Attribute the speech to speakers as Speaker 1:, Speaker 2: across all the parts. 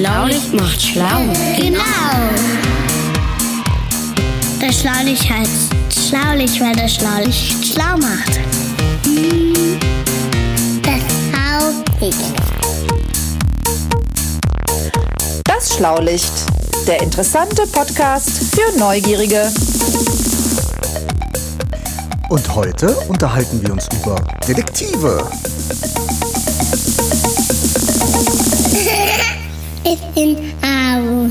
Speaker 1: Schlaulicht macht schlau.
Speaker 2: Genau. Das Schlaulicht heißt Schlaulicht, weil das Schlaulicht schlau macht. Das Schlaulicht.
Speaker 3: Das Schlaulicht, der interessante Podcast für Neugierige.
Speaker 4: Und heute unterhalten wir uns über Detektive.
Speaker 2: Ich bin Au.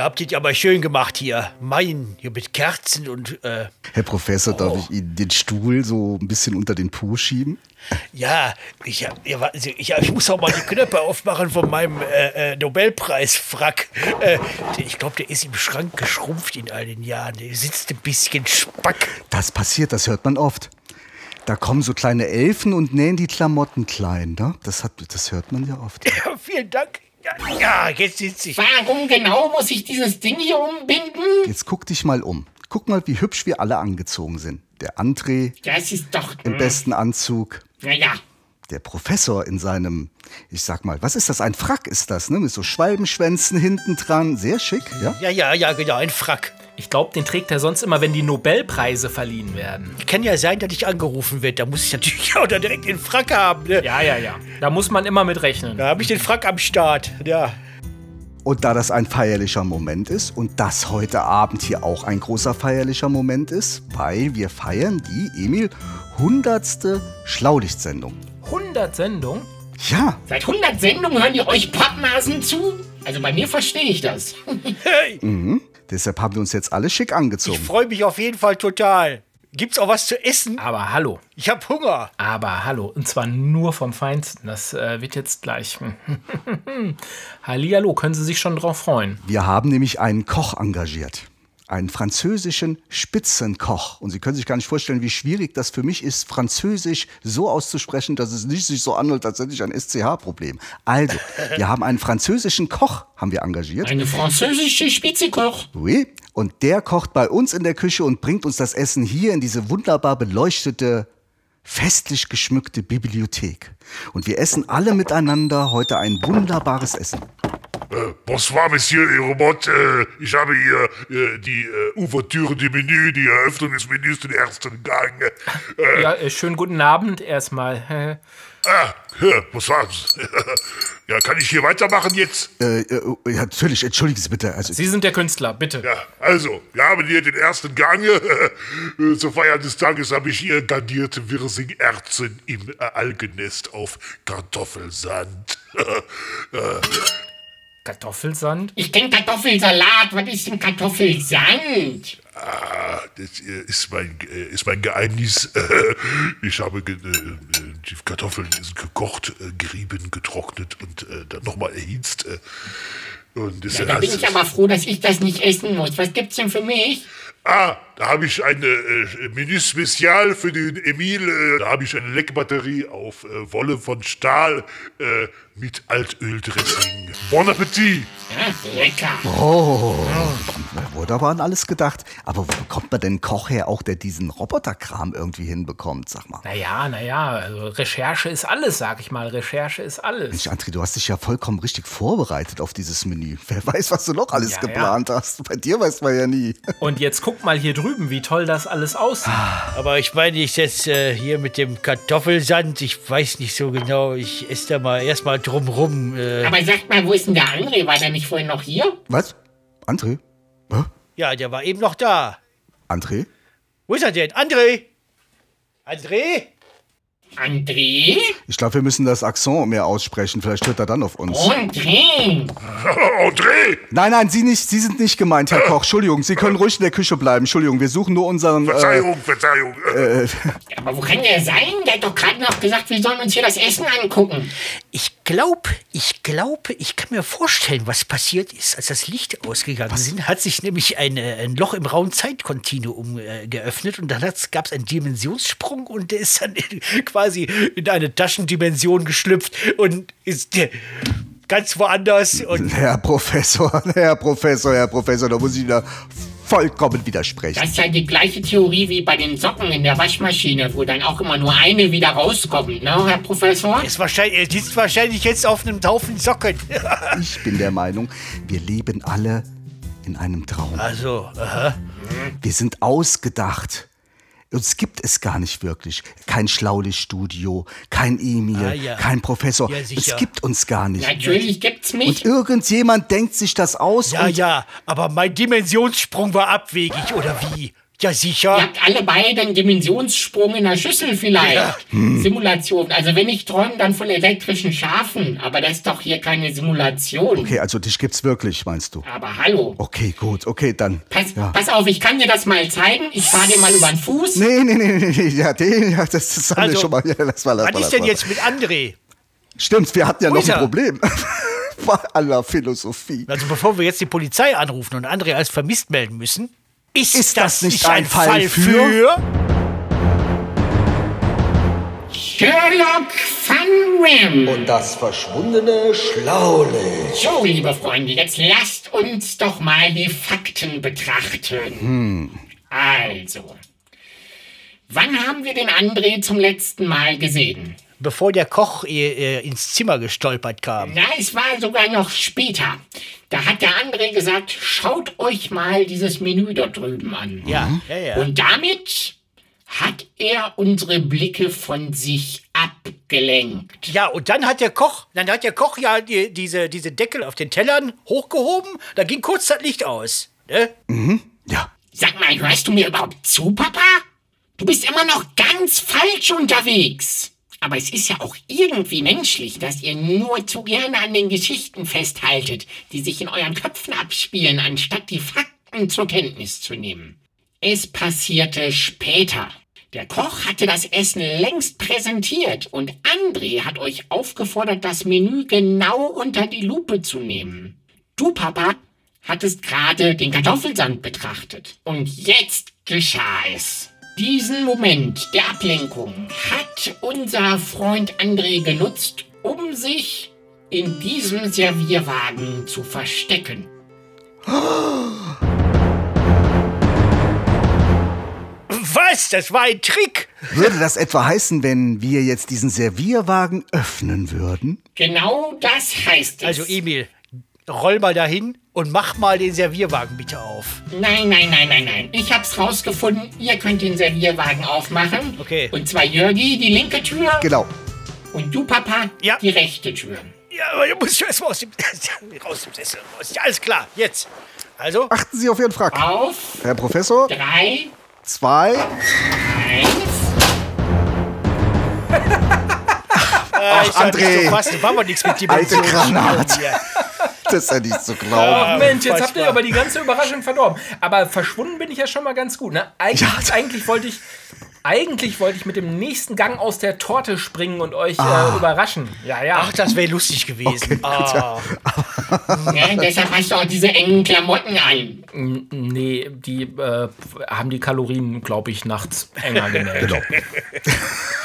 Speaker 5: Ihr habt es aber schön gemacht hier. Mein, hier mit Kerzen und äh,
Speaker 4: Herr Professor, darf ich Ihnen den Stuhl so ein bisschen unter den Po schieben?
Speaker 5: ja, ich, ja, Sie, ich, ich muss auch mal die Knöpfe aufmachen von meinem äh, äh, Nobelpreisfrack. Äh, ich glaube, der ist im Schrank geschrumpft in all den Jahren. Der sitzt ein bisschen spack.
Speaker 4: Das passiert, das hört man oft. Da kommen so kleine Elfen und nähen die Klamotten klein. Ne? Das, hat, das hört man ja oft.
Speaker 5: Ja, vielen Dank. Ja, jetzt sitze ich.
Speaker 6: Warum genau muss ich dieses Ding hier umbinden?
Speaker 4: Jetzt guck dich mal um. Guck mal, wie hübsch wir alle angezogen sind. Der André
Speaker 6: Das ist doch.
Speaker 4: im besten Anzug.
Speaker 6: Naja,
Speaker 4: Der Professor in seinem, ich sag mal, was ist das? Ein Frack ist das, ne? Mit so Schwalbenschwänzen hinten dran. Sehr schick, ja?
Speaker 5: Ja, ja, ja, genau, ein Frack.
Speaker 7: Ich glaube, den trägt er sonst immer, wenn die Nobelpreise verliehen werden.
Speaker 5: Kann ja sein, dass ich angerufen werde. Da muss ich natürlich auch dann direkt den Frack haben. Ne?
Speaker 7: Ja, ja, ja. Da muss man immer mit rechnen.
Speaker 5: Da habe ich den Frack am Start. Ja.
Speaker 4: Und da das ein feierlicher Moment ist und das heute Abend hier auch ein großer feierlicher Moment ist, weil wir feiern die, Emil, hundertste Schlaulichtsendung.
Speaker 7: 100 Sendungen?
Speaker 4: Ja,
Speaker 6: seit 100 Sendungen hören die euch Pappnasen zu? Also bei mir verstehe ich das.
Speaker 5: Hey,
Speaker 4: deshalb haben wir uns jetzt alle schick
Speaker 5: ich
Speaker 4: angezogen.
Speaker 5: freue mich auf jeden Fall total. Gibt's auch was zu essen?
Speaker 7: Aber hallo.
Speaker 5: Ich habe Hunger.
Speaker 7: Aber hallo. Und zwar nur vom Feinsten. Das äh, wird jetzt gleich. Hallihallo, können Sie sich schon drauf freuen?
Speaker 4: Wir haben nämlich einen Koch engagiert. Einen französischen Spitzenkoch. Und Sie können sich gar nicht vorstellen, wie schwierig das für mich ist, Französisch so auszusprechen, dass es nicht sich so anhört, als hätte ich ein SCH-Problem. Also, wir haben einen französischen Koch, haben wir engagiert.
Speaker 6: Eine französische Spitzekoch.
Speaker 4: Oui. Und der kocht bei uns in der Küche und bringt uns das Essen hier in diese wunderbar beleuchtete, festlich geschmückte Bibliothek. Und wir essen alle miteinander heute ein wunderbares Essen.
Speaker 8: Bonsoir, Monsieur et Robot. Äh, ich habe hier äh, die äh, Ouvertüre du Menü, die Eröffnung des Menüs, den ersten Gang. Äh,
Speaker 7: Ja, äh, schönen guten Abend erstmal.
Speaker 8: ah, bonsoir. ja, kann ich hier weitermachen jetzt?
Speaker 4: Äh, ja, natürlich, entschuldigen Sie bitte. Also,
Speaker 7: Sie sind der Künstler, bitte.
Speaker 8: Ja, also, wir haben hier den ersten Gang. Äh, Zur Feier des Tages habe ich hier garnierte Wirsing-Erzen im Algenest auf Kartoffelsand. äh,
Speaker 7: Kartoffelsand?
Speaker 6: Ich kenne Kartoffelsalat. Was ist denn Kartoffelsand?
Speaker 8: Ah, das äh, ist mein, äh, ist mein Geheimnis. Ich habe äh, die Kartoffeln sind gekocht, gerieben, getrocknet und dann nochmal erhitzt. Und das
Speaker 6: Ja, da bin ich aber froh, dass ich das nicht essen muss. Was gibt's denn für mich?
Speaker 8: Ah, da habe ich ein äh, Menü Spezial für den Emil. Äh, da habe ich eine Leckbatterie auf äh, Wolle von Stahl äh, mit Altöldressing. Bon Appetit!
Speaker 6: Ja, lecker.
Speaker 4: oh, da wurde aber an alles gedacht. Aber wo bekommt man denn einen Koch her, auch der diesen Roboterkram irgendwie hinbekommt, sag mal?
Speaker 7: Naja, naja, also Recherche ist alles, sag ich mal. Recherche ist alles.
Speaker 4: Mensch, André, du hast dich ja vollkommen richtig vorbereitet auf dieses Menü. Wer weiß, was du noch alles
Speaker 7: Ja,
Speaker 4: geplant hast. Bei dir weiß man ja nie.
Speaker 7: Und jetzt guck mal hier drüben, wie toll das alles aussieht.
Speaker 5: Aber ich meine, ich setze äh, hier mit dem Kartoffelsand. Ich weiß nicht so genau. Ich esse da mal erstmal drumrum. Äh,
Speaker 6: Aber sagt mal, wo ist denn der André? War der nicht vorhin noch hier?
Speaker 4: Was? André? Hä?
Speaker 5: ja, der war eben noch da.
Speaker 4: André?
Speaker 5: Wo ist er denn? André? André?
Speaker 6: André?
Speaker 4: Ich glaube, wir müssen das Akzent mehr aussprechen. Vielleicht hört er dann auf uns.
Speaker 6: André?
Speaker 8: André!
Speaker 4: Nein, nein, Sie nicht. Sie sind nicht gemeint, Herr Koch. Entschuldigung, Sie können ruhig in der Küche bleiben. Entschuldigung, wir suchen nur unseren. Äh,
Speaker 8: Verzeihung, Verzeihung. Äh,
Speaker 6: Aber wo kann der sein? Der hat doch gerade noch gesagt, wir sollen uns hier das Essen angucken.
Speaker 5: Ich glaube, ich glaube, ich kann mir vorstellen, was passiert ist, als das Licht ausgegangen ist. Hat sich nämlich ein, äh, ein Loch im rauen Zeitkontinuum äh, geöffnet und dann gab es einen Dimensionssprung und der ist dann in, quasi in eine Taschendimension geschlüpft und ist äh, ganz woanders. Und
Speaker 4: Herr Professor, Herr Professor, Herr Professor, da muss ich da vollkommen widersprechen.
Speaker 6: Das ist ja die gleiche Theorie wie bei den Socken in der Waschmaschine, wo dann auch immer nur eine wieder rauskommt, ne, Herr Professor?
Speaker 5: ist wahrscheinlich, er sitzt wahrscheinlich jetzt auf einem Haufen Socken.
Speaker 4: Ich bin der Meinung, wir leben alle in einem Traum.
Speaker 5: Also, aha.
Speaker 4: Wir sind ausgedacht. Uns gibt es gar nicht wirklich. Kein Schlaulichtstudio, kein Emil,
Speaker 5: Ah, ja.
Speaker 4: kein Professor.
Speaker 5: Ja,
Speaker 4: es gibt uns gar nicht.
Speaker 6: Natürlich gibt's
Speaker 4: Und
Speaker 6: mich.
Speaker 4: irgendjemand denkt sich das aus
Speaker 5: Ja,
Speaker 4: und
Speaker 5: ja, aber mein Dimensionssprung war abwegig, oder wie? Ja, sicher.
Speaker 6: Ihr habt alle beide einen Dimensionssprung in der Schüssel vielleicht. Simulation. Also wenn ich träume, dann von elektrischen Schafen. Aber das ist doch hier keine Simulation.
Speaker 4: Okay, also dich gibt's wirklich, meinst du?
Speaker 6: Aber hallo.
Speaker 4: Okay, gut, okay, dann.
Speaker 6: Pass,
Speaker 4: ja.
Speaker 6: pass auf, ich kann dir das mal zeigen. Ich fahre dir mal über den Fuß.
Speaker 4: Nee, nee, nee, nee, nee, ja, den, ja, das, das haben wir
Speaker 5: Also,
Speaker 4: schon mal. Ja, lass mal, lass
Speaker 5: Was
Speaker 4: mal,
Speaker 5: ist denn
Speaker 4: mal.
Speaker 5: jetzt mit André?
Speaker 4: Stimmt, wir hatten ja
Speaker 5: Wo
Speaker 4: noch
Speaker 5: ist
Speaker 4: ein? Problem. Bei aller Philosophie.
Speaker 5: Also bevor wir jetzt die Polizei anrufen und André als vermisst melden müssen, ist,
Speaker 4: Ist
Speaker 5: das,
Speaker 4: das nicht
Speaker 5: nicht ein
Speaker 4: ein Fall
Speaker 5: Fall
Speaker 4: für-
Speaker 5: für?
Speaker 6: Sherlock Van Ram.
Speaker 1: Und das verschwundene Schlaulicht.
Speaker 6: So, liebe Freunde, jetzt lasst uns doch mal die Fakten betrachten. Also, wann haben wir den André zum letzten Mal gesehen?
Speaker 5: Bevor der Koch äh, äh, ins Zimmer gestolpert kam.
Speaker 6: Na, es war sogar noch später. Da hat der André gesagt, schaut euch mal dieses Menü dort drüben an.
Speaker 5: Ja, ja, ja.
Speaker 6: Und damit hat er unsere Blicke von sich abgelenkt.
Speaker 5: Ja, und dann hat der Koch, dann hat der Koch ja die, diese, diese Deckel auf den Tellern hochgehoben, da ging kurz das Licht aus. Ne?
Speaker 4: Ja.
Speaker 6: Sag mal, hörst du mir überhaupt zu, Papa? Du bist immer noch ganz falsch unterwegs. Aber es ist ja auch irgendwie menschlich, dass ihr nur zu gerne an den Geschichten festhaltet, die sich in euren Köpfen abspielen, anstatt die Fakten zur Kenntnis zu nehmen. Es passierte später. Der Koch hatte das Essen längst präsentiert und André hat euch aufgefordert, das Menü genau unter die Lupe zu nehmen. Du, Papa, hattest gerade den Kartoffelsand betrachtet. Und jetzt geschah es. Diesen Moment der Ablenkung hat unser Freund André genutzt, um sich in diesem Servierwagen zu verstecken.
Speaker 5: Was? Das war ein Trick?
Speaker 4: Würde das etwa heißen, wenn wir jetzt diesen Servierwagen öffnen würden?
Speaker 6: Genau das heißt es.
Speaker 5: Also Emil, roll mal dahin und mach mal den Servierwagen bitte auf.
Speaker 6: Nein, nein, nein, nein, nein. Ich hab's rausgefunden. Ihr könnt den Servierwagen aufmachen.
Speaker 5: Okay.
Speaker 6: Und zwar Jörgi, die linke Tür.
Speaker 4: Genau.
Speaker 6: Und du, Papa,
Speaker 5: Ja.
Speaker 6: die rechte Tür.
Speaker 5: Ja, aber du musst erst mal aus dem, raus dem Sessel raus. Ja, alles klar, jetzt. Also,
Speaker 4: Achten Sie auf Ihren Frack.
Speaker 6: Auf
Speaker 4: Herr Professor,
Speaker 6: drei,
Speaker 4: zwei.
Speaker 6: eins.
Speaker 5: äh, ist ja
Speaker 4: André.
Speaker 5: nicht so fast, machen wir nichts mit
Speaker 4: Alte
Speaker 5: Dimensionen.
Speaker 4: Granat.
Speaker 5: hier.
Speaker 4: Das ist ja nicht zu glauben.
Speaker 7: Ach Mensch, jetzt habt ihr aber die ganze Überraschung verdorben. Aber verschwunden bin ich ja schon mal ganz gut. Ne? Eigentlich, eigentlich wollte ich. Eigentlich wollte ich mit dem nächsten Gang aus der Torte springen und euch äh, überraschen. Ja, ja.
Speaker 5: Ach, das wäre lustig gewesen. Ah.
Speaker 6: Ja, deshalb hast du auch diese engen Klamotten an.
Speaker 7: Nee, die äh, haben die Kalorien, glaube ich, nachts enger genäht.
Speaker 4: Genau.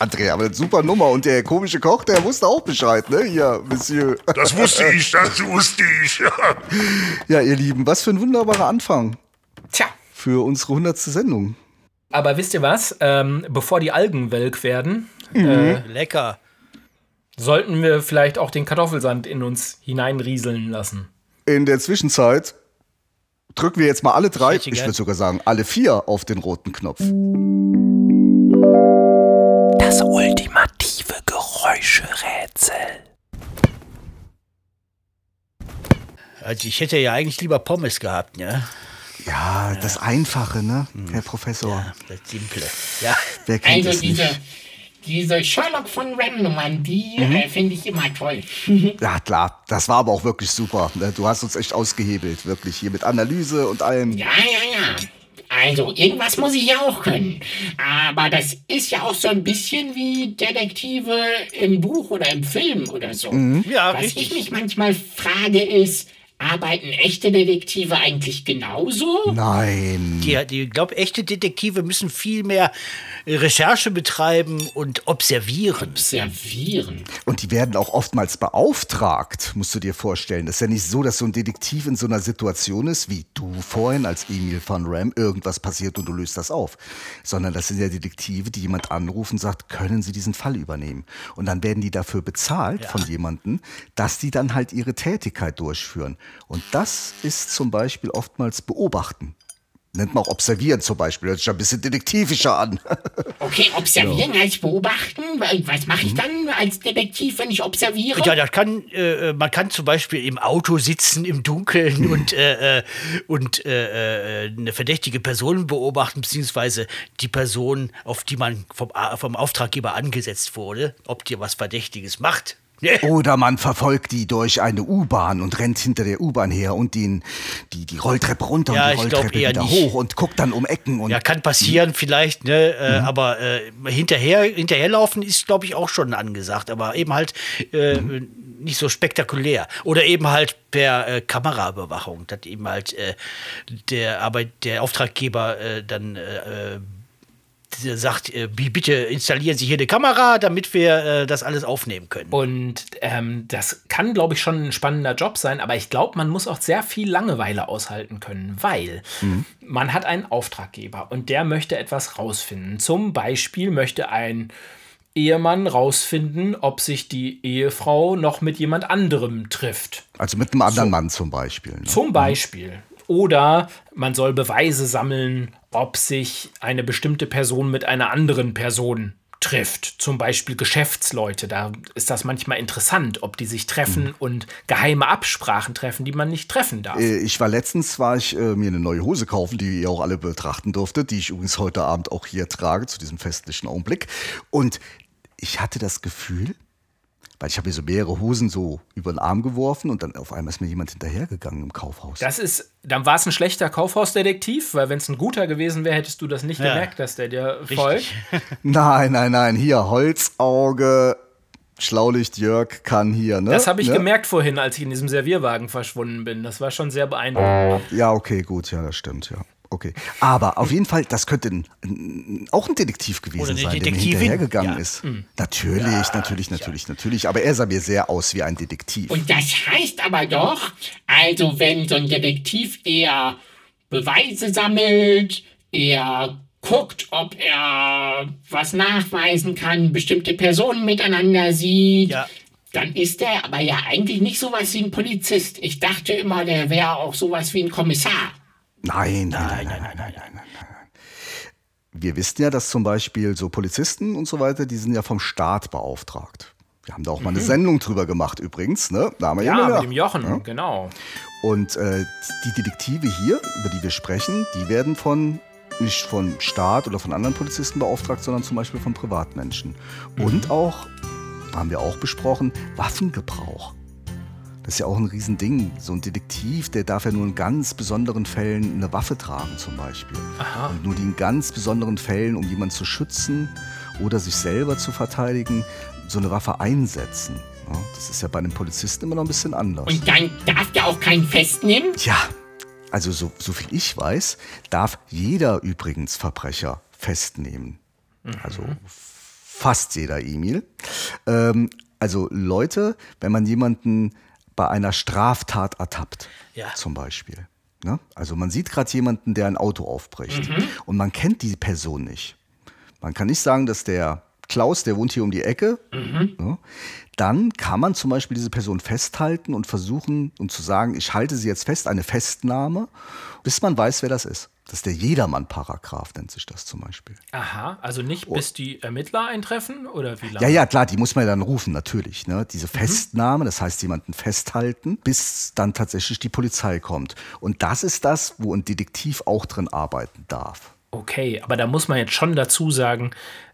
Speaker 4: André, aber eine super Nummer. Und der komische Koch, der wusste auch Bescheid, ne? Ja, Monsieur.
Speaker 8: Das wusste ich, das wusste ich.
Speaker 4: Ja, ihr Lieben, was für ein wunderbarer Anfang
Speaker 7: Tja.
Speaker 4: für unsere hundertste Sendung.
Speaker 7: Aber wisst ihr was? Ähm, bevor die Algen welk werden,
Speaker 5: Lecker.
Speaker 7: sollten wir vielleicht auch den Kartoffelsand in uns hineinrieseln lassen.
Speaker 4: In der Zwischenzeit drücken wir jetzt mal alle drei, ich würde sogar sagen, alle vier auf den roten Knopf.
Speaker 7: Das ultimative Geräuscherätsel.
Speaker 5: Also ich hätte ja eigentlich lieber Pommes gehabt, ne?
Speaker 4: Ja, das Einfache, ne, Herr Professor?
Speaker 5: Ja, das Simple. Ja.
Speaker 4: Wer kennt
Speaker 6: Also
Speaker 4: es nicht?
Speaker 6: diese, Diese Sherlock von Ram-Nummern, die
Speaker 4: Mhm.
Speaker 6: äh, finde ich immer toll.
Speaker 4: Ja, klar, das war aber auch wirklich super. ne? Du hast uns echt ausgehebelt, wirklich hier mit Analyse und allem.
Speaker 6: Ja, ja, ja. Also, irgendwas muss ich ja auch können. Aber das ist ja auch so ein bisschen wie Detektive im Buch oder im Film oder so.
Speaker 5: Ja,
Speaker 6: Was
Speaker 5: richtig.
Speaker 6: ich mich manchmal frage ist, arbeiten echte Detektive eigentlich genauso?
Speaker 4: Nein.
Speaker 5: Die, die glaube, echte Detektive müssen viel mehr Recherche betreiben und observieren.
Speaker 6: Observieren.
Speaker 4: Und die werden auch oftmals beauftragt, musst du dir vorstellen. Das ist ja nicht so, dass so ein Detektiv in so einer Situation ist, wie du vorhin als Emil von Ram, irgendwas passiert und du löst das auf. Sondern das sind ja Detektive, die jemand anrufen und sagt, können sie diesen Fall übernehmen? Und dann werden die dafür bezahlt von jemandem, dass die dann halt ihre Tätigkeit durchführen. Und das ist zum Beispiel oftmals beobachten. Nennt man auch observieren zum Beispiel. Hört sich ja ein bisschen detektivischer an.
Speaker 6: Okay, observieren heißt beobachten. Weil- Was mache ich dann als Detektiv, wenn ich observiere?
Speaker 5: Ja, das kann, äh, man kann zum Beispiel im Auto sitzen im Dunkeln und, äh, äh, und äh, äh, eine verdächtige Person beobachten, beziehungsweise die Person, auf die man vom, vom Auftraggeber angesetzt wurde, ob die was Verdächtiges macht.
Speaker 4: Oder man verfolgt die durch eine U-Bahn und rennt hinter der U-Bahn her und den, die, die Rolltreppe runter
Speaker 5: Ja,
Speaker 4: und die Rolltreppe wieder
Speaker 5: nicht.
Speaker 4: hoch und guckt dann um Ecken und
Speaker 5: Ja, kann passieren vielleicht, ne? Äh,
Speaker 4: Mhm.
Speaker 5: aber äh, hinterher, hinterherlaufen ist, glaube ich, auch schon angesagt, aber eben halt äh,
Speaker 4: Mhm.
Speaker 5: nicht so spektakulär. Oder eben halt per äh, Kameraüberwachung, dass eben halt äh, der Arbeit, der Auftraggeber äh, dann sagt, äh, bi- bitte installieren Sie hier eine Kamera, damit wir äh, das alles aufnehmen können.
Speaker 7: Und ähm, das kann, glaube ich, schon ein spannender Job sein, aber ich glaube, man muss auch sehr viel Langeweile aushalten können, weil man hat einen Auftraggeber und der möchte etwas rausfinden. Zum Beispiel möchte ein Ehemann rausfinden, ob sich die Ehefrau noch mit jemand anderem trifft.
Speaker 4: also mit einem anderen Mann zum Beispiel. Ne?
Speaker 7: Zum Beispiel. Oder man soll Beweise sammeln, ob sich eine bestimmte Person mit einer anderen Person trifft. Zum Beispiel Geschäftsleute. Da ist das manchmal interessant, ob die sich treffen und geheime Absprachen treffen, die man nicht treffen darf.
Speaker 4: Äh, Ich war letztens, war ich äh, mir eine neue Hose kaufen, die ihr auch alle betrachten durftet, die ich übrigens heute Abend auch hier trage, zu diesem festlichen Augenblick. Und ich hatte das Gefühl, weil ich habe mir so mehrere Hosen so über den Arm geworfen und dann auf einmal ist mir jemand hinterhergegangen im Kaufhaus.
Speaker 7: Das ist, dann war es ein schlechter Kaufhausdetektiv, weil wenn es ein guter gewesen wäre, hättest du das nicht
Speaker 5: Ja.
Speaker 7: gemerkt, dass der dir folgt.
Speaker 4: Nein, nein, nein, hier Holzauge, Schlaulicht Jörg kann hier, ne?
Speaker 7: Das habe ich
Speaker 4: ne?
Speaker 7: gemerkt vorhin, als ich in diesem Servierwagen verschwunden bin. Das war schon sehr beeindruckend.
Speaker 4: Ja, okay, gut, ja, das stimmt, ja. Okay. Aber auf jeden Fall, das könnte ein, ein, auch ein Detektiv gewesen
Speaker 5: Oder eine
Speaker 4: sein, der mir hinterhergegangen
Speaker 5: Ja.
Speaker 4: ist. Natürlich, natürlich, natürlich, natürlich. Aber er sah mir sehr aus wie ein Detektiv.
Speaker 6: Und das heißt aber doch, also wenn so ein Detektiv eher Beweise sammelt, er guckt, ob er was nachweisen kann, bestimmte Personen miteinander sieht,
Speaker 5: Ja.
Speaker 6: dann ist er aber ja eigentlich nicht sowas wie ein Polizist. Ich dachte immer, der wäre auch sowas wie ein Kommissar.
Speaker 4: Nein, nein, nein, nein, nein, nein, nein, nein, nein. Wir wissen ja, dass zum Beispiel so Polizisten und so weiter, die sind ja vom Staat beauftragt. Wir haben da auch mal eine Sendung drüber gemacht übrigens, ne? Da haben wir
Speaker 7: Ja, mit dem Jochen, genau.
Speaker 4: Und äh, die Detektive hier, über die wir sprechen, die werden von nicht von Staat oder von anderen Polizisten beauftragt, sondern zum Beispiel von Privatmenschen. Und auch, haben wir auch besprochen, Waffengebrauch. Das ist ja auch ein Riesending. So ein Detektiv, der darf ja nur in ganz besonderen Fällen eine Waffe tragen, zum Beispiel. Und nur die in ganz besonderen Fällen, um jemanden zu schützen oder sich selber zu verteidigen, so eine Waffe einsetzen. Ja, das ist ja bei einem Polizisten immer noch ein bisschen anders.
Speaker 6: Und dann darf der auch keinen festnehmen?
Speaker 4: Tja, also so, so viel ich weiß, darf jeder übrigens Verbrecher festnehmen. Also fast jeder Emil. Ähm, also Leute, wenn man jemanden bei einer Straftat ertappt,
Speaker 5: Ja.
Speaker 4: zum Beispiel. Ne? Also man sieht gerade jemanden, der ein Auto aufbricht und man kennt die Person nicht. Man kann nicht sagen, dass der Klaus, der wohnt hier um die Ecke. Ja, dann kann man zum Beispiel diese Person festhalten und versuchen und zu sagen, ich halte sie jetzt fest, eine Festnahme, bis man weiß, wer das ist. Das ist der Jedermann-Paragraph, nennt sich das zum Beispiel.
Speaker 7: Aha, also nicht bis die Ermittler eintreffen oder wie lange?
Speaker 4: Ja, ja, klar, die muss man ja dann rufen, natürlich. Ne? Diese Festnahme, das heißt jemanden festhalten, bis dann tatsächlich die Polizei kommt. Und das ist das, wo ein Detektiv auch drin arbeiten darf.
Speaker 7: Okay, aber da muss man jetzt schon dazu sagen,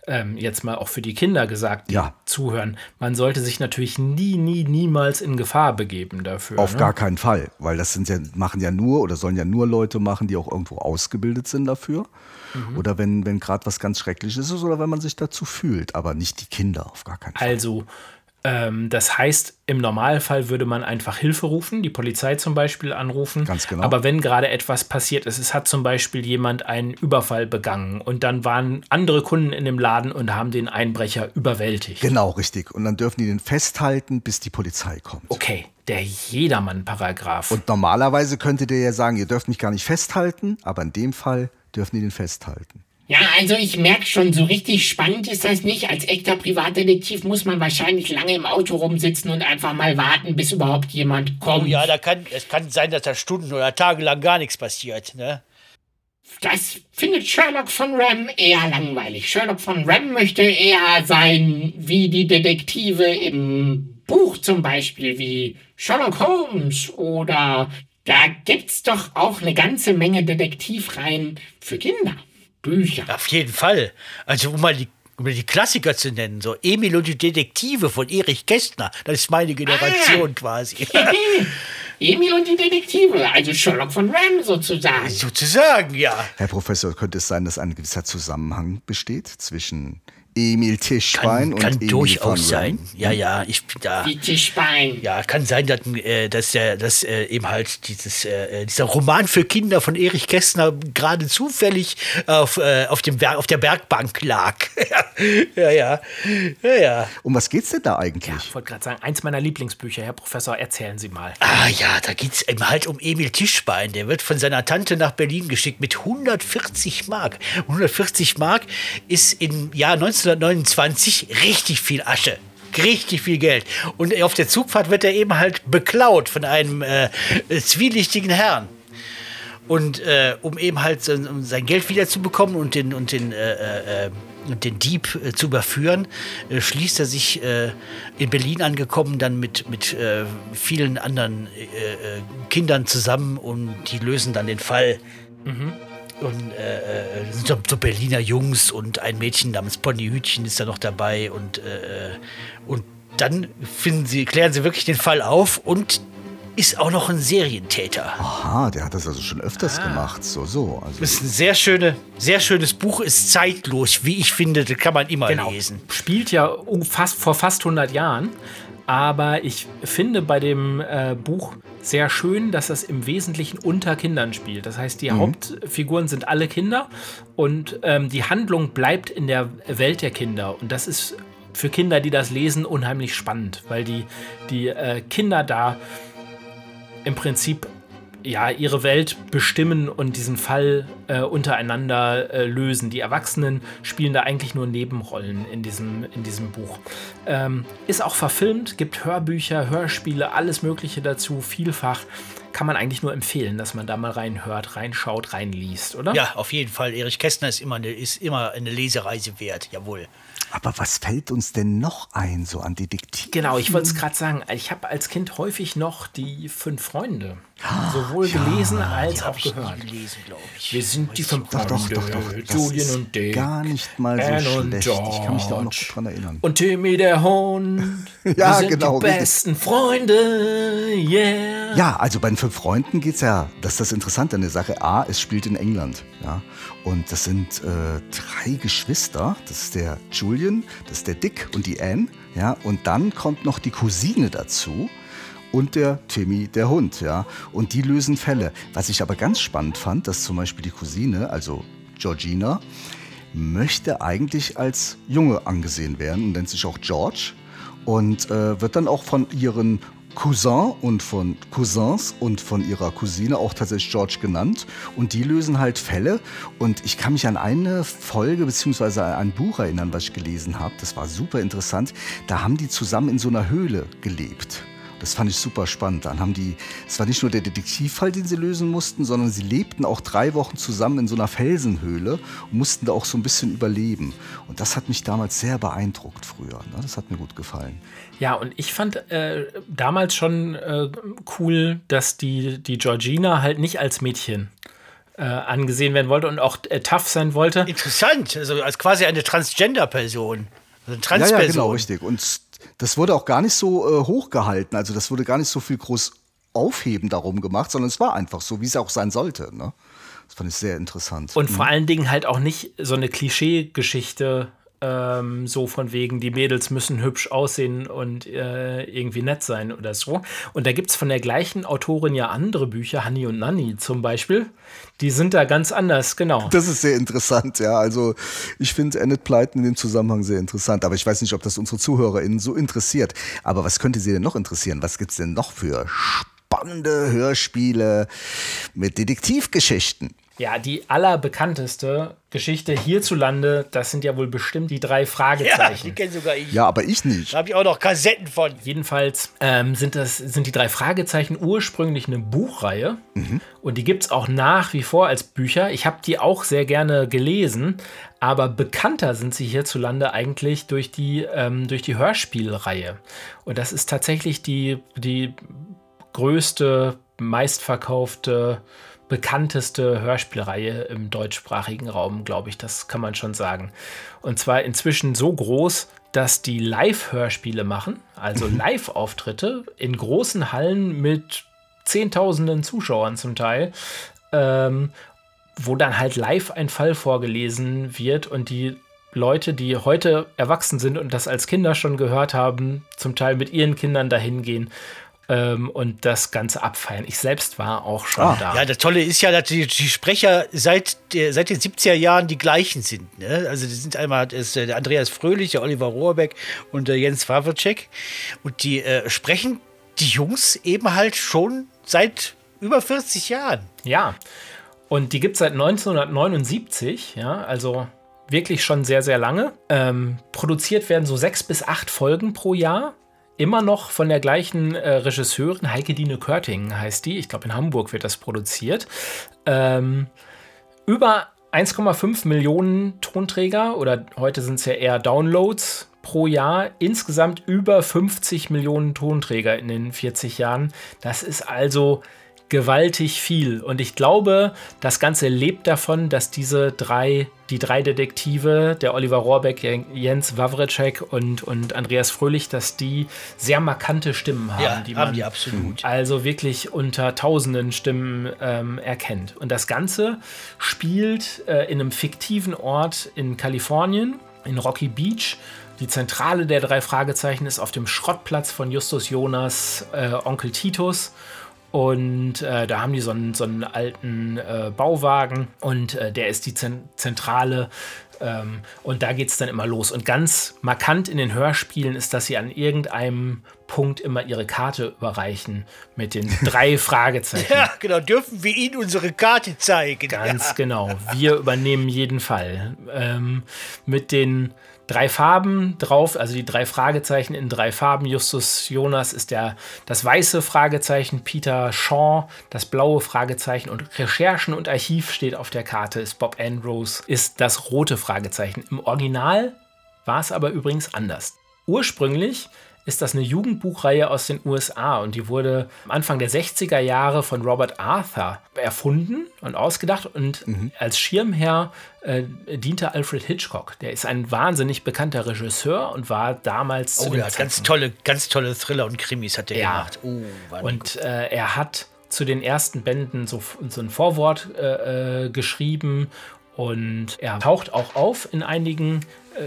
Speaker 7: ähm, jetzt mal auch für die Kinder gesagt, die
Speaker 4: Ja.
Speaker 7: zuhören, man sollte sich natürlich nie, nie, niemals in Gefahr begeben dafür.
Speaker 4: Auf
Speaker 7: ne?
Speaker 4: gar keinen Fall, weil das sind ja, machen ja nur oder sollen ja nur Leute machen, die auch irgendwo ausgebildet sind dafür.
Speaker 7: Mhm.
Speaker 4: Oder wenn, wenn gerade was ganz Schreckliches ist oder wenn man sich dazu fühlt, aber nicht die Kinder, auf gar keinen Fall.
Speaker 7: Also, ähm, das heißt, im Normalfall würde man einfach Hilfe rufen, die Polizei zum Beispiel anrufen.
Speaker 4: Ganz genau.
Speaker 7: Aber wenn gerade etwas passiert ist, es hat zum Beispiel jemand einen Überfall begangen und dann waren andere Kunden in dem Laden und haben den Einbrecher überwältigt.
Speaker 4: Genau, richtig. Und dann dürfen die den festhalten, bis die Polizei kommt.
Speaker 7: Okay, der Jedermann-Paragraph.
Speaker 4: Und normalerweise könnte der ja sagen, ihr dürft mich gar nicht festhalten, aber in dem Fall dürfen die den festhalten.
Speaker 6: Ja, also ich merke schon, so richtig spannend ist das nicht. Als echter Privatdetektiv muss man wahrscheinlich lange im Auto rumsitzen und einfach mal warten, bis überhaupt jemand kommt.
Speaker 5: Oh ja, da kann, es kann sein, dass da Stunden oder tagelang gar nichts passiert. Ne?
Speaker 6: Das findet Sherlock von Ram eher langweilig. Sherlock von Ram möchte eher sein wie die Detektive im Buch zum Beispiel, wie Sherlock Holmes oder da gibt's doch auch eine ganze Menge Detektivreihen für Kinder. Bücher.
Speaker 5: Auf jeden Fall. Also, um mal die, um die Klassiker zu nennen, so Emil und die Detektive von Erich Kästner. Das ist meine Generation quasi.
Speaker 6: Emil und die Detektive, also Sherlock von Ram sozusagen.
Speaker 5: Sozusagen, ja.
Speaker 4: Herr Professor, könnte es sein, dass ein gewisser Zusammenhang besteht zwischen Emil Tischbein
Speaker 5: Kann,
Speaker 4: und
Speaker 5: kann
Speaker 4: Emil
Speaker 5: durchaus
Speaker 4: von
Speaker 5: sein. Ja, ja, ich bin da.
Speaker 6: Die Tischbein.
Speaker 5: Ja, kann sein, dass, äh, dass, der, dass äh, eben halt dieses, äh, dieser Roman für Kinder von Erich Kästner gerade zufällig auf, äh, auf, dem auf der Bergbank lag. ja, ja, ja, ja.
Speaker 4: Um was geht's denn da eigentlich?
Speaker 7: Ich wollte gerade sagen, eins meiner Lieblingsbücher, Herr Professor, erzählen Sie mal.
Speaker 5: Ah ja, da geht's eben halt um Emil Tischbein. Der wird von seiner Tante nach Berlin geschickt mit 140 Mark. 140 Mark ist im Jahr 1929 richtig viel Asche. Richtig viel Geld. Und auf der Zugfahrt wird er eben halt beklaut von einem äh, zwielichtigen Herrn. Und äh, um eben halt sein, um sein Geld wiederzubekommen und den, und den, äh, äh, und den Dieb äh, zu überführen, äh, schließt er sich in Berlin angekommen dann mit, mit vielen anderen Kindern zusammen und die lösen dann den Fall. Und äh, äh, sind so, so Berliner Jungs und ein Mädchen namens Ponyhütchen ist da noch dabei und, äh, und dann finden sie, klären sie wirklich den Fall auf und ist auch noch ein Serientäter.
Speaker 4: Aha, der hat das also schon öfters gemacht. So, so. Also,
Speaker 5: Das ist ein sehr, schöne, sehr schönes Buch, ist zeitlos, wie ich finde, das kann man immer
Speaker 7: Genau.
Speaker 5: lesen.
Speaker 7: Spielt ja um fast, vor fast 100 Jahren. Aber ich finde bei dem äh, Buch sehr schön, dass das im Wesentlichen unter Kindern spielt. Das heißt, die Hauptfiguren sind alle Kinder und ähm, die Handlung bleibt in der Welt der Kinder. Und das ist für Kinder, die das lesen, unheimlich spannend, weil die, die äh, Kinder da im Prinzip ja ihre Welt bestimmen und diesen Fall äh, untereinander äh, lösen. Die Erwachsenen spielen da eigentlich nur Nebenrollen in diesem, in diesem Buch. Ähm, ist auch verfilmt, gibt Hörbücher, Hörspiele, alles Mögliche dazu, vielfach. Kann man eigentlich nur empfehlen, dass man da mal reinhört, reinschaut, reinliest, oder?
Speaker 5: Ja, auf jeden Fall. Erich Kästner ist immer eine, ist immer eine Lesereise wert, jawohl.
Speaker 4: Aber was fällt uns denn noch ein, so an Detektiv?
Speaker 7: Genau, ich wollte es gerade sagen. Ich habe als Kind häufig noch die fünf Freunde sowohl gelesen als auch gehört.
Speaker 5: gelesen, glaube ich.
Speaker 7: Wir sind die fünf
Speaker 4: Doch,
Speaker 7: Freunde.
Speaker 4: doch, doch, doch.
Speaker 7: Julian und Dick.
Speaker 4: gar nicht mal so
Speaker 7: und
Speaker 4: schlecht. Ich kann mich da auch noch dran erinnern.
Speaker 7: Und Timmy der Hund.
Speaker 4: Ja,
Speaker 7: Wir sind
Speaker 4: genau,
Speaker 7: Die
Speaker 4: richtig.
Speaker 7: besten Freunde. Yeah.
Speaker 4: Ja, also bei den fünf Freunden geht's ja, das ist das Interessante an der Sache. A, es spielt in England. Ja? Und das sind äh, drei Geschwister. Das ist der Julian, das ist der Dick und die Anne. Ja? Und dann kommt noch die Cousine dazu. Und der Timmy, der Hund, ja. Und die lösen Fälle. Was ich aber ganz spannend fand, dass zum Beispiel die Cousine, also Georgina, möchte eigentlich als Junge angesehen werden und nennt sich auch George und äh, wird dann auch von ihren Cousin und von Cousins und von ihrer Cousine auch tatsächlich George genannt. Und die lösen halt Fälle. Und ich kann mich an eine Folge beziehungsweise an ein Buch erinnern, was ich gelesen habe. Das war super interessant. Da haben die zusammen in so einer Höhle gelebt. Das fand ich super spannend. Dann haben die, es war nicht nur der Detektivfall, den sie lösen mussten, sondern sie lebten auch drei Wochen zusammen in so einer Felsenhöhle und mussten da auch so ein bisschen überleben. Und das hat mich damals sehr beeindruckt früher. ne? Das hat mir gut gefallen.
Speaker 7: Ja, und ich fand äh, damals schon äh, cool, dass die, die Georgina halt nicht als Mädchen äh, angesehen werden wollte und auch äh, tough sein wollte.
Speaker 5: Interessant, also als quasi eine Transgender-Person. Also eine
Speaker 4: Ja,
Speaker 5: Transperson.
Speaker 4: ja, genau, richtig. Und das wurde auch gar nicht so äh, hochgehalten. Also das wurde gar nicht so viel groß Aufheben darum gemacht, sondern es war einfach so, wie es auch sein sollte. Ne? Das fand ich sehr interessant.
Speaker 7: Und vor allen Dingen halt auch nicht so eine Klischee-Geschichte, ähm, so von wegen, die Mädels müssen hübsch aussehen und äh, irgendwie nett sein oder so. Und da gibt es von der gleichen Autorin ja andere Bücher, Hanni und Nanni zum Beispiel. Die sind da ganz anders, genau.
Speaker 4: Das ist sehr interessant, ja. Also ich finde Annette Pleiten in dem Zusammenhang sehr interessant, aber ich weiß nicht, ob das unsere ZuhörerInnen so interessiert. Aber was könnte sie denn noch interessieren? Was gibt's denn noch für spannende Hörspiele mit Detektivgeschichten?
Speaker 7: Ja, die allerbekannteste Geschichte hierzulande, das sind ja wohl bestimmt die drei
Speaker 5: Ja,
Speaker 7: Fragezeichen.
Speaker 5: die kenne sogar ich.
Speaker 4: Ja, aber ich nicht.
Speaker 5: Da habe ich auch noch Kassetten von.
Speaker 7: Jedenfalls ähm, sind, das, sind die drei Fragezeichen ursprünglich eine Buchreihe und die gibt es auch nach wie vor als Bücher. Ich habe die auch sehr gerne gelesen, aber bekannter sind sie hierzulande eigentlich durch die, ähm, durch die Hörspielreihe. Und das ist tatsächlich die, die größte, meistverkaufte, bekannteste Hörspielreihe im deutschsprachigen Raum, glaube ich. Das kann man schon sagen. Und zwar inzwischen so groß, dass die Live-Hörspiele machen, also Live-Auftritte in großen Hallen mit Zehntausenden Zuschauern zum Teil, ähm, wo dann halt live ein Fall vorgelesen wird und die Leute, die heute erwachsen sind und das als Kinder schon gehört haben, zum Teil mit ihren Kindern dahin gehen ähm, und das Ganze abfeiern. Ich selbst war auch schon
Speaker 4: Ah,
Speaker 7: da.
Speaker 5: Ja, das Tolle ist ja, dass die, die Sprecher seit, der, seit den 70er Jahren die gleichen sind. Ne? Also die sind einmal das ist, äh, der Andreas Fröhlich, der Oliver Rohrbeck und der Jens Wawrczyk. Und die äh, sprechen die Jungs eben halt schon seit über 40 Jahren.
Speaker 7: Ja, und die gibt es seit 1979, ja, also wirklich schon sehr, sehr lange. Ähm, produziert werden so sechs bis acht Folgen pro Jahr. Immer noch von der gleichen äh, Regisseurin, Heike Dine Körting heißt die. Ich glaube, in Hamburg wird das produziert. Ähm, über 1,5 Millionen Tonträger oder heute sind es ja eher Downloads pro Jahr. Insgesamt über 50 Millionen Tonträger in den 40 Jahren. Das ist also gewaltig viel. Und ich glaube, das Ganze lebt davon, dass diese drei, die drei Detektive, der Oliver Rohrbeck, Jens Wawrczyk und, und Andreas Fröhlich, dass die sehr markante Stimmen haben,
Speaker 5: Ja,
Speaker 7: die
Speaker 5: haben
Speaker 7: man
Speaker 5: die absolut.
Speaker 7: also wirklich unter tausenden Stimmen ähm, erkennt. Und das Ganze spielt äh, in einem fiktiven Ort in Kalifornien, in Rocky Beach. Die Zentrale der drei Fragezeichen ist auf dem Schrottplatz von Justus Jonas äh, Onkel Titus. Und äh, da haben die so einen, so einen alten äh, Bauwagen und äh, der ist die Zen Zentrale. Ähm, und da geht es dann immer los. Und ganz markant in den Hörspielen ist, dass sie an irgendeinem Punkt immer ihre Karte überreichen mit den drei Fragezeichen.
Speaker 5: Ja, genau. Dürfen wir Ihnen unsere Karte zeigen?
Speaker 7: Ganz
Speaker 5: ja.
Speaker 7: genau. Wir übernehmen jeden Fall. Ähm, mit den drei Farben drauf, also die drei Fragezeichen in drei Farben. Justus Jonas ist der, das weiße Fragezeichen, Peter Shaw das blaue Fragezeichen und Recherchen und Archiv steht auf der Karte, ist Bob Andrews, ist das rote Fragezeichen. Im Original war es aber übrigens anders. Ursprünglich ist das eine Jugendbuchreihe aus den USA und die wurde Anfang der 60er Jahre von Robert Arthur erfunden und ausgedacht und als Schirmherr äh, diente Alfred Hitchcock. Der ist ein wahnsinnig bekannter Regisseur und war damals zu
Speaker 5: Oh ja, ganz
Speaker 7: Zeitpunkt-
Speaker 5: tolle, ganz tolle Thriller und Krimis hat er
Speaker 7: Ja.
Speaker 5: gemacht. Oh,
Speaker 7: und äh, er hat zu den ersten Bänden so, so ein Vorwort äh, äh, geschrieben und er taucht auch auf in einigen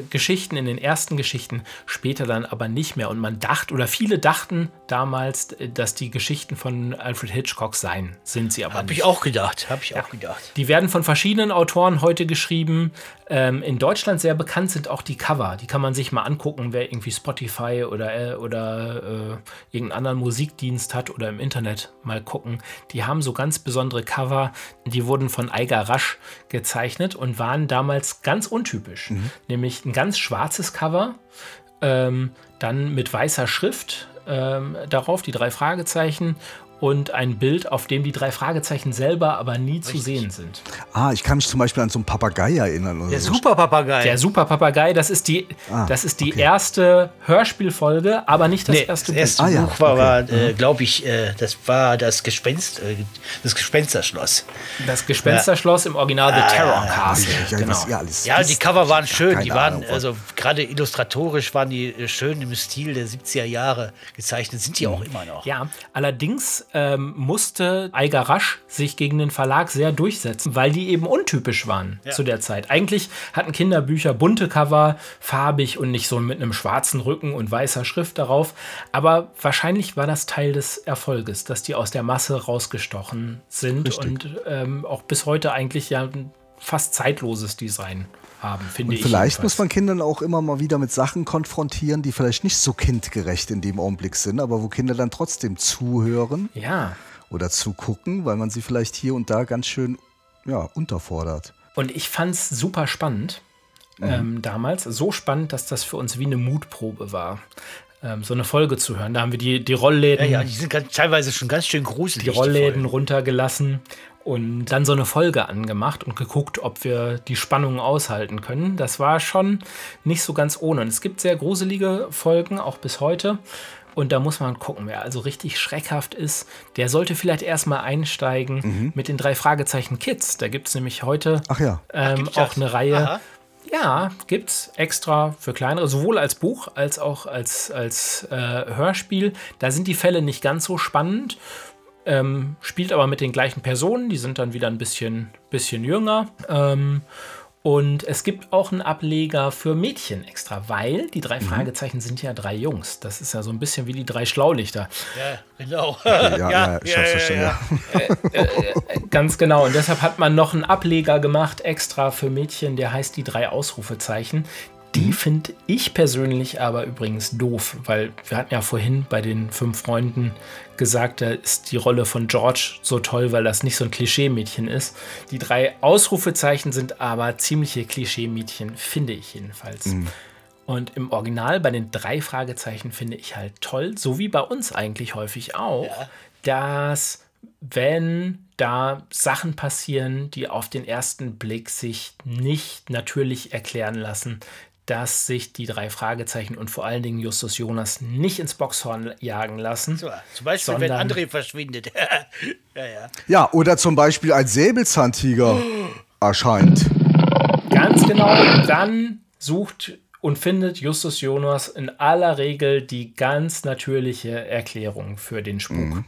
Speaker 7: Geschichten, in den ersten Geschichten, später dann aber nicht mehr. Und man dachte, oder viele dachten damals, äh, dass die Geschichten von Alfred Hitchcock seien. Sind sie aber
Speaker 5: Hab
Speaker 7: nicht.
Speaker 5: ich auch gedacht, habe ich auch gedacht.
Speaker 7: Die werden von verschiedenen Autoren heute geschrieben. Ähm, in Deutschland sehr bekannt sind auch die Cover. Die kann man sich mal angucken, wer irgendwie Spotify oder, äh, oder äh, irgendeinen anderen Musikdienst hat oder im Internet mal gucken. Die haben so ganz besondere Cover. Die wurden von Eiger Rasch gezeichnet und waren damals ganz untypisch. Nämlich ein ganz schwarzes Cover, ähm, dann mit weißer Schrift ähm, darauf, die drei Fragezeichen und ein Bild, auf dem die drei Fragezeichen selber aber nie zu sehen sind.
Speaker 4: Ah, ich kann mich zum Beispiel an so einen Papagei erinnern. Oder
Speaker 5: Der
Speaker 4: so.
Speaker 5: Superpapagei.
Speaker 7: Der Superpapagei, das ist die,
Speaker 4: Ah,
Speaker 7: das ist die
Speaker 4: okay.
Speaker 7: erste Hörspielfolge, aber nicht das
Speaker 5: Nee,
Speaker 7: erste
Speaker 5: das erste
Speaker 4: Ah, ja,
Speaker 5: Buch war,
Speaker 4: okay.
Speaker 5: war äh, glaube ich, äh, das war das Gespenst, äh, das Gespensterschloss.
Speaker 7: Buch. Das Gespensterschloss im Original The Terror Castle.
Speaker 4: Ja,
Speaker 7: genau.
Speaker 5: Ja,
Speaker 4: wisst.
Speaker 5: die Cover waren schön. Die waren,
Speaker 4: Ahnung
Speaker 5: also gerade illustratorisch waren die äh, schön im Stil der 70er Jahre gezeichnet. Sind die auch immer noch.
Speaker 7: Ja, allerdings ähm, musste Eiger Rasch sich gegen den Verlag sehr durchsetzen, weil die eben untypisch waren zu der Zeit. Eigentlich hatten Kinderbücher bunte Cover, farbig und nicht so mit einem schwarzen Rücken und weißer Schrift darauf. Aber wahrscheinlich war das Teil des Erfolges, dass die aus der Masse rausgestochen sind und ähm, auch bis heute eigentlich ja ein fast zeitloses Design haben, finde
Speaker 4: Und
Speaker 7: ich.
Speaker 4: vielleicht
Speaker 7: jedenfalls.
Speaker 4: muss man Kindern auch immer mal wieder mit Sachen konfrontieren, die vielleicht nicht so kindgerecht in dem Augenblick sind, aber wo Kinder dann trotzdem zuhören
Speaker 7: Ja.
Speaker 4: oder zugucken, weil man sie vielleicht hier und da ganz schön ja, unterfordert.
Speaker 7: Und ich fand es super spannend ähm, damals. So spannend, dass das für uns wie eine Mutprobe war, ähm, so eine Folge zu hören. Da haben wir die, die
Speaker 5: Ja,
Speaker 7: Rollläden,
Speaker 5: ja, die sind ganz, teilweise schon ganz schön gruselig.
Speaker 7: die Rollläden
Speaker 5: Folgen.
Speaker 7: runtergelassen und dann so eine Folge angemacht und geguckt, ob wir die Spannung aushalten können. Das war schon nicht so ganz ohne. Und es gibt sehr gruselige Folgen, auch bis heute. Und da muss man gucken, wer also richtig schreckhaft ist, der sollte vielleicht erstmal einsteigen mit den drei Fragezeichen Kids. Da gibt es nämlich heute
Speaker 4: Ach ja.
Speaker 7: ähm, auch eine Reihe.
Speaker 5: Aha.
Speaker 7: Ja, gibt's extra für kleinere, sowohl als Buch als auch als, als äh, Hörspiel. Da sind die Fälle nicht ganz so spannend, ähm, spielt aber mit den gleichen Personen, die sind dann wieder ein bisschen, bisschen jünger. Ähm, und es gibt auch einen Ableger für Mädchen extra, weil die drei Fragezeichen sind ja drei Jungs. Das ist ja so ein bisschen wie die drei Schlaulichter.
Speaker 5: Ja, genau.
Speaker 4: Ja, ja, ich hab's verstanden. Ja.
Speaker 7: Ganz genau. Und deshalb hat man noch einen Ableger gemacht, extra für Mädchen, der heißt die drei Ausrufezeichen. Die finde ich persönlich aber übrigens doof, weil wir hatten ja vorhin bei den fünf Freunden gesagt, da ist die Rolle von George so toll, weil das nicht so ein Klischee-Mädchen ist. Die drei Ausrufezeichen sind aber ziemliche Klischee-Mädchen, finde ich jedenfalls. Und im Original bei den drei Fragezeichen finde ich halt toll, so wie bei uns eigentlich häufig auch, dass wenn da Sachen passieren, die auf den ersten Blick sich nicht natürlich erklären lassen, dass sich die drei Fragezeichen und vor allen Dingen Justus Jonas nicht ins Boxhorn jagen lassen.
Speaker 5: So, zum Beispiel, wenn
Speaker 7: sondern-
Speaker 5: André verschwindet. ja, ja.
Speaker 4: ja, oder zum Beispiel ein Säbelzahntiger erscheint.
Speaker 7: Ganz genau, dann sucht und findet Justus Jonas in aller Regel die ganz natürliche Erklärung für den Spuk.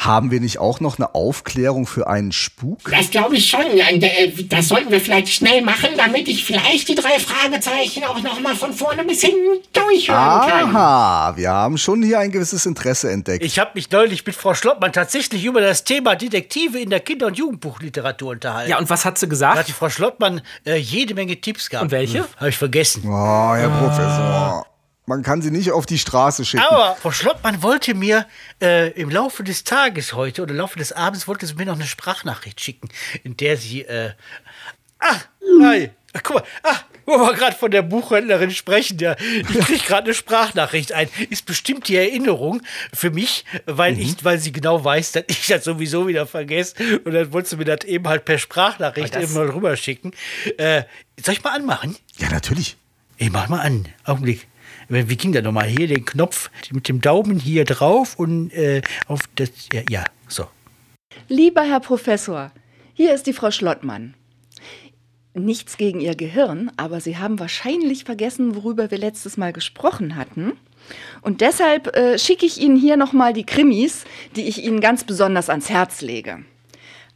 Speaker 4: Haben wir nicht auch noch eine Aufklärung für einen Spuk?
Speaker 6: Das glaube ich schon. Äh, Das sollten wir vielleicht schnell machen, damit ich vielleicht die drei Fragezeichen auch noch mal von vorne bis hinten durchhören kann.
Speaker 4: Aha, wir haben schon hier ein gewisses Interesse entdeckt.
Speaker 5: Ich habe mich neulich mit Frau Schlottmann tatsächlich über das Thema Detektive in der Kinder- und Jugendbuchliteratur unterhalten.
Speaker 7: Ja, und was hat sie
Speaker 5: da
Speaker 7: gesagt?
Speaker 5: hat die Frau Schlottmann äh, jede Menge Tipps gehabt.
Speaker 7: Und welche?
Speaker 5: Habe ich vergessen.
Speaker 4: Oh, Herr Professor. Man kann sie nicht auf die Straße schicken.
Speaker 5: Aber Frau Schlottmann wollte mir äh, im Laufe des Tages heute oder im Laufe des Abends wollte sie mir noch eine Sprachnachricht schicken, in der sie äh, ah, hi, Ach, guck mal, ah, wo wir gerade von der Buchhändlerin sprechen, ja, ich kriege gerade eine Sprachnachricht ein. Ist bestimmt die Erinnerung für mich, weil ich, weil sie genau weiß, dass ich das sowieso wieder vergesse. Und dann wollte sie mir das eben halt per Sprachnachricht eben mal rüberschicken. Äh, soll ich mal anmachen?
Speaker 4: Ja, natürlich.
Speaker 5: Ich mach mal an. Augenblick. Wie wie ging das nochmal? Hier den Knopf mit dem Daumen hier drauf und äh, auf das. Ja, ja, so.
Speaker 9: Lieber Herr Professor, hier ist die Frau Schlottmann. Nichts gegen Ihr Gehirn, aber Sie haben wahrscheinlich vergessen, worüber wir letztes Mal gesprochen hatten. Und deshalb äh, schicke ich Ihnen hier nochmal die Krimis, die ich Ihnen ganz besonders ans Herz lege.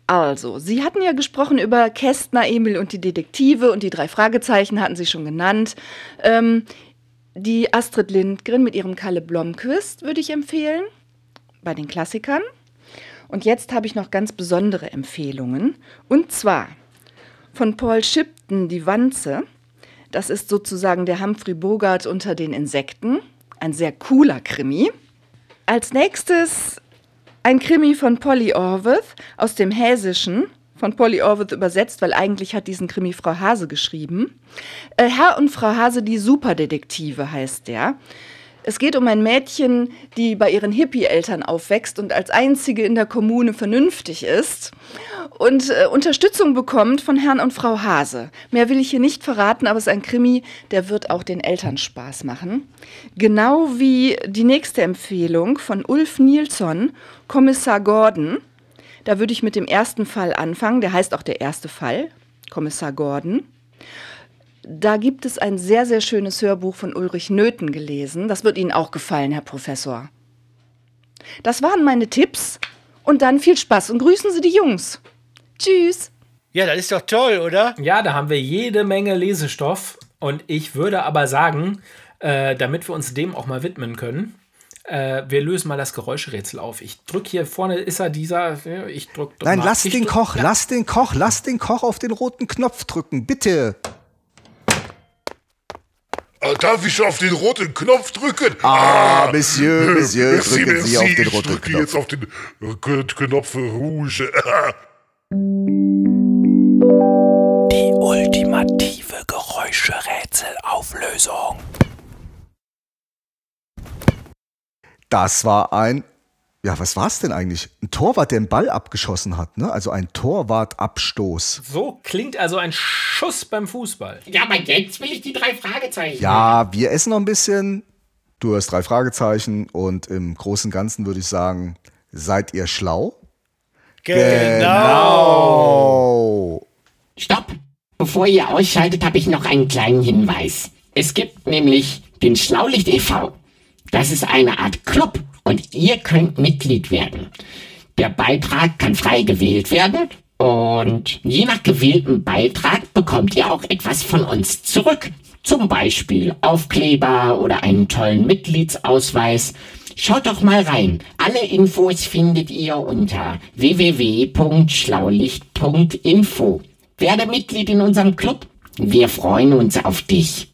Speaker 9: Also, Sie hatten ja gesprochen über Kästner, Emil und die Detektive und die drei Fragezeichen hatten Sie schon genannt. Ähm, die Astrid Lindgren mit ihrem Kalle Blomqvist würde ich empfehlen, bei den Klassikern. Und jetzt habe ich noch ganz besondere Empfehlungen. Und zwar von Paul Shipton Die Wanze. Das ist sozusagen der Humphrey Bogart unter den Insekten. Ein sehr cooler Krimi. Als nächstes ein Krimi von Polly Orworth aus dem Häsischen. Von Polly Orworth übersetzt, weil eigentlich hat diesen Krimi Frau Hase geschrieben. Äh, Herr und Frau Hase, die Superdetektive heißt der. Es geht um ein Mädchen, die bei ihren Hippie-Eltern aufwächst und als einzige in der Kommune vernünftig ist und äh, Unterstützung bekommt von Herrn und Frau Hase. Mehr will ich hier nicht verraten, aber es ist ein Krimi, der wird auch den Eltern Spaß machen. Genau wie die nächste Empfehlung von Ulf Nilsson, Kommissar Gordon. Da würde ich mit dem ersten Fall anfangen, der heißt auch der erste Fall, Kommissar Gordon. Da gibt es ein sehr, sehr schönes Hörbuch von Ulrich Nöthen gelesen. Das wird Ihnen auch gefallen, Herr Professor. Das waren meine Tipps. Und dann viel Spaß und grüßen Sie die Jungs. Tschüss.
Speaker 5: Ja, das ist doch toll, oder?
Speaker 7: Ja, da haben wir jede Menge Lesestoff. Und ich würde aber sagen, äh, damit wir uns dem auch mal widmen können, äh, wir lösen mal das Geräuscherätsel auf. Ich drücke hier vorne, ist er dieser, ich drücke.
Speaker 4: Nein,
Speaker 7: mal.
Speaker 4: lass
Speaker 7: ich
Speaker 4: den
Speaker 7: drück-
Speaker 4: Koch,
Speaker 7: Ja.
Speaker 4: lass den Koch, lass den Koch auf den roten Knopf drücken, bitte.
Speaker 8: Äh, Darf ich auf den roten Knopf drücken?
Speaker 4: Ah, Monsieur, Monsieur,
Speaker 8: Merci,
Speaker 4: drücken Sie auf
Speaker 8: merci.
Speaker 4: den
Speaker 8: Ich
Speaker 4: roten
Speaker 8: drücke
Speaker 4: Knopf.
Speaker 8: jetzt auf den äh, Knopf Rouge.
Speaker 7: Die ultimative Geräuscherätselauflösung.
Speaker 4: Das war ein, ja, was war es denn eigentlich? Ein Torwart, der einen Ball abgeschossen hat, ne? Also ein Torwartabstoß.
Speaker 7: So klingt also ein Schuss beim Fußball.
Speaker 6: Ja, aber jetzt will ich die drei Fragezeichen.
Speaker 4: Ja, wir essen noch ein bisschen. Du hast drei Fragezeichen und im Großen und Ganzen würde ich sagen, seid ihr schlau? Genau.
Speaker 6: Stopp! Bevor ihr ausschaltet, habe ich noch einen kleinen Hinweis. Es gibt nämlich den Schlaulicht e.V. Das ist eine Art Club und ihr könnt Mitglied werden. Der Beitrag kann frei gewählt werden und je nach gewähltem Beitrag bekommt ihr auch etwas von uns zurück. Zum Beispiel Aufkleber oder einen tollen Mitgliedsausweis. Schaut doch mal rein. Alle Infos findet ihr unter www.schlaulicht.info. Werde Mitglied in unserem Club. Wir freuen uns auf dich.